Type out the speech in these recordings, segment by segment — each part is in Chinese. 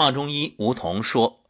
华中医吴桐说：“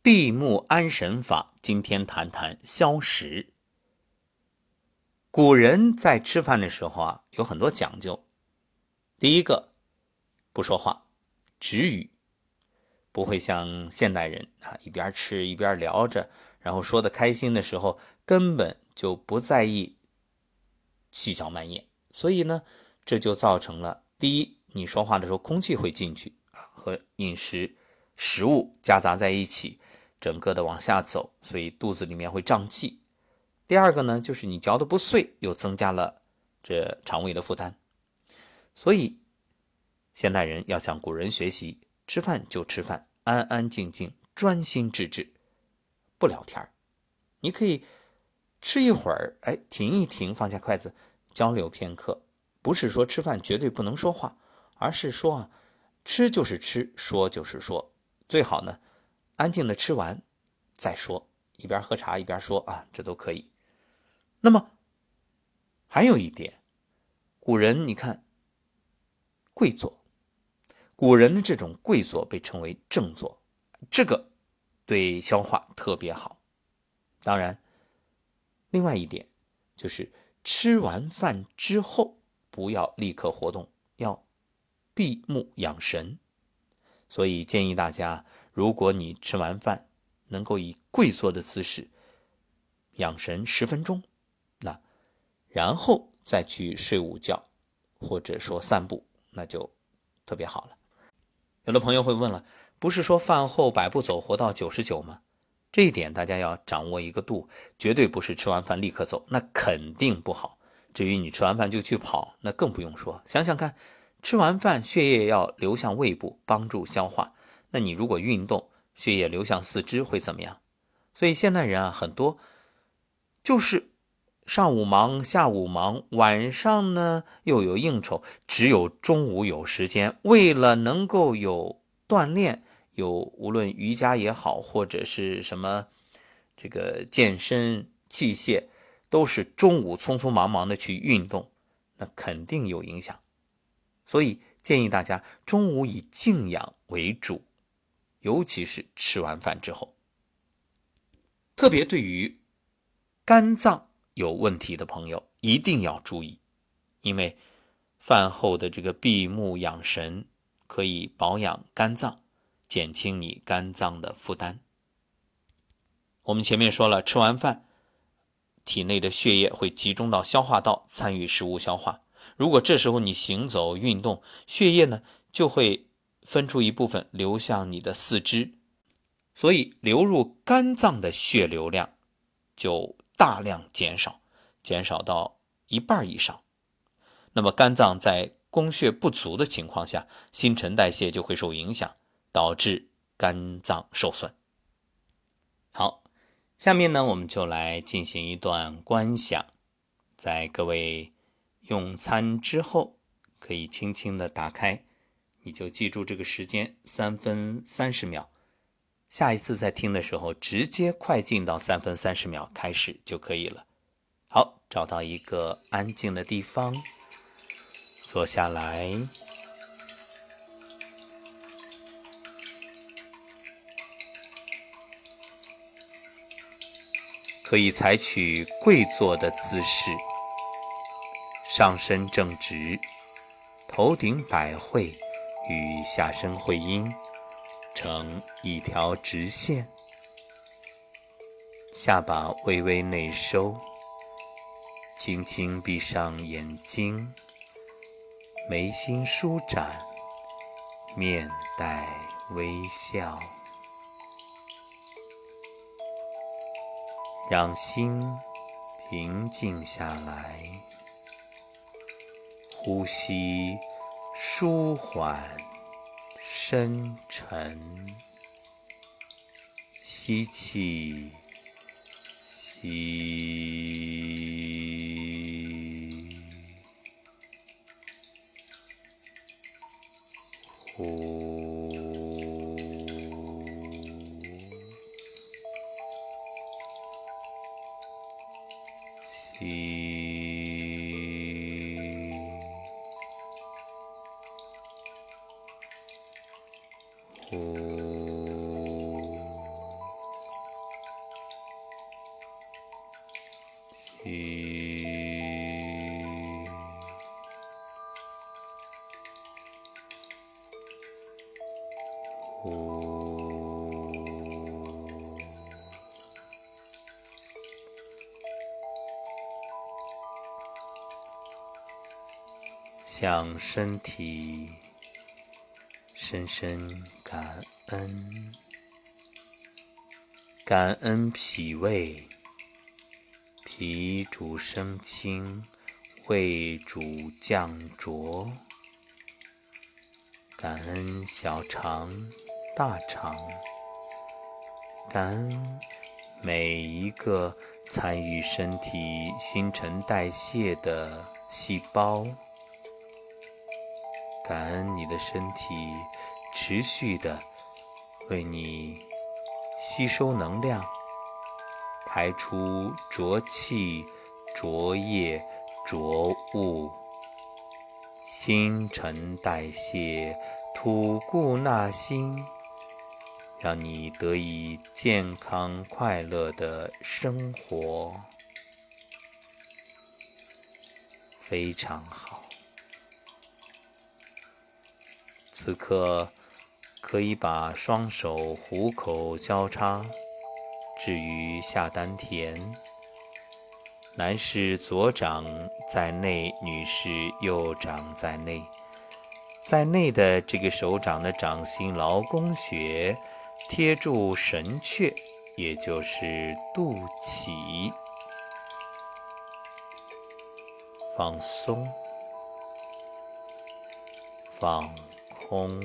闭目安神法，今天谈谈消食。古人在吃饭的时候啊，有很多讲究。第一个，不说话，止语，不会像现代人啊，一边吃一边聊着，然后说的开心的时候，根本就不在意细嚼慢咽。所以呢，这就造成了第一，你说话的时候空气会进去。”和饮食食物夹杂在一起，整个的往下走，所以肚子里面会胀气。第二个呢，就是你嚼的不碎，又增加了这肠胃的负担。所以现代人要向古人学习，吃饭就吃饭，安安静静，专心致志，不聊天你可以吃一会儿，哎，停一停，放下筷子，交流片刻。不是说吃饭绝对不能说话，而是说啊。吃就是吃，说就是说，最好呢，安静的吃完再说，一边喝茶一边说啊，这都可以。那么还有一点，古人你看，跪坐，古人的这种跪坐被称为正坐，这个对消化特别好。当然，另外一点就是吃完饭之后不要立刻活动，要。闭目养神，所以建议大家，如果你吃完饭能够以跪坐的姿势养神十分钟，那然后再去睡午觉，或者说散步，那就特别好了。有的朋友会问了，不是说饭后百步走活到九十九吗？这一点大家要掌握一个度，绝对不是吃完饭立刻走，那肯定不好。至于你吃完饭就去跑，那更不用说。想想看。吃完饭，血液要流向胃部，帮助消化。那你如果运动，血液流向四肢会怎么样？所以现代人啊，很多就是上午忙，下午忙，晚上呢又有应酬，只有中午有时间。为了能够有锻炼，有无论瑜伽也好，或者是什么这个健身器械，都是中午匆匆忙忙的去运动，那肯定有影响。所以建议大家中午以静养为主，尤其是吃完饭之后。特别对于肝脏有问题的朋友，一定要注意，因为饭后的这个闭目养神，可以保养肝脏，减轻你肝脏的负担。我们前面说了，吃完饭，体内的血液会集中到消化道，参与食物消化。如果这时候你行走运动，血液呢就会分出一部分流向你的四肢，所以流入肝脏的血流量就大量减少，减少到一半以上。那么肝脏在供血不足的情况下，新陈代谢就会受影响，导致肝脏受损。好，下面呢我们就来进行一段观想，在各位。用餐之后，可以轻轻的打开，你就记住这个时间三分三十秒。下一次再听的时候，直接快进到三分三十秒开始就可以了。好，找到一个安静的地方，坐下来，可以采取跪坐的姿势。上身正直，头顶百会与下身会阴成一条直线，下巴微微内收，轻轻闭上眼睛，眉心舒展，面带微笑，让心平静下来。呼吸舒缓深沉，吸气，吸，呼，吸。向身体。深深感恩，感恩脾胃，脾主升清，胃主降浊。感恩小肠、大肠，感恩每一个参与身体新陈代谢的细胞。感恩你的身体持续的为你吸收能量，排出浊气、浊液、浊物，新陈代谢，吐故纳新，让你得以健康快乐的生活，非常好。此刻，可以把双手虎口交叉，置于下丹田。男士左掌在内，女士右掌在内。在内的这个手掌的掌心劳宫穴贴住神阙，也就是肚脐，放松，放。空。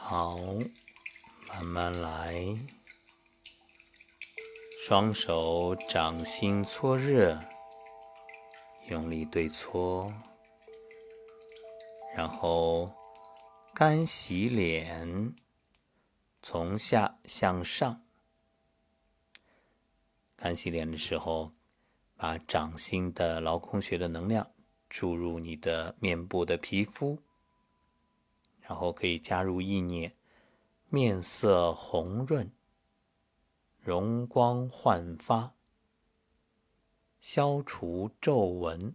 好，慢慢来。双手掌心搓热，用力对搓，然后干洗脸，从下向上。干洗脸的时候，把掌心的劳宫穴的能量注入你的面部的皮肤，然后可以加入意念，面色红润。容光焕发，消除皱纹，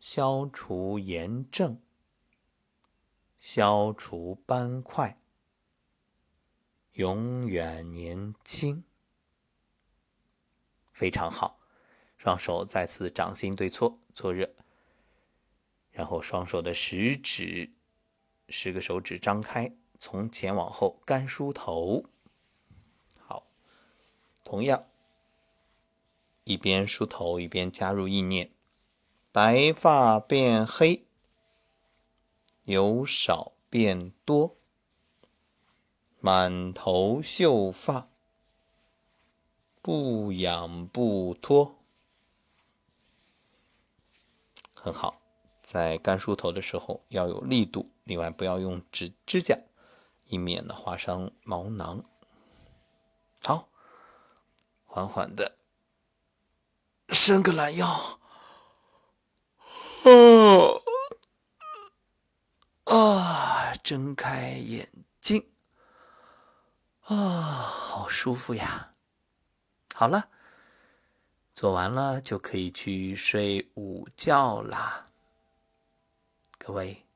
消除炎症，消除斑块，永远年轻，非常好。双手再次掌心对搓，搓热，然后双手的食指，十个手指张开，从前往后干梳头。好同样，一边梳头一边加入意念：白发变黑，由少变多，满头秀发，不痒不脱。很好，在干梳头的时候要有力度，另外不要用指指甲，以免呢划伤毛囊。好。缓缓的伸个懒腰，哦，啊，睁开眼睛，啊，好舒服呀！好了，做完了就可以去睡午觉啦。各位，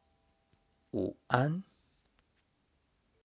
午安。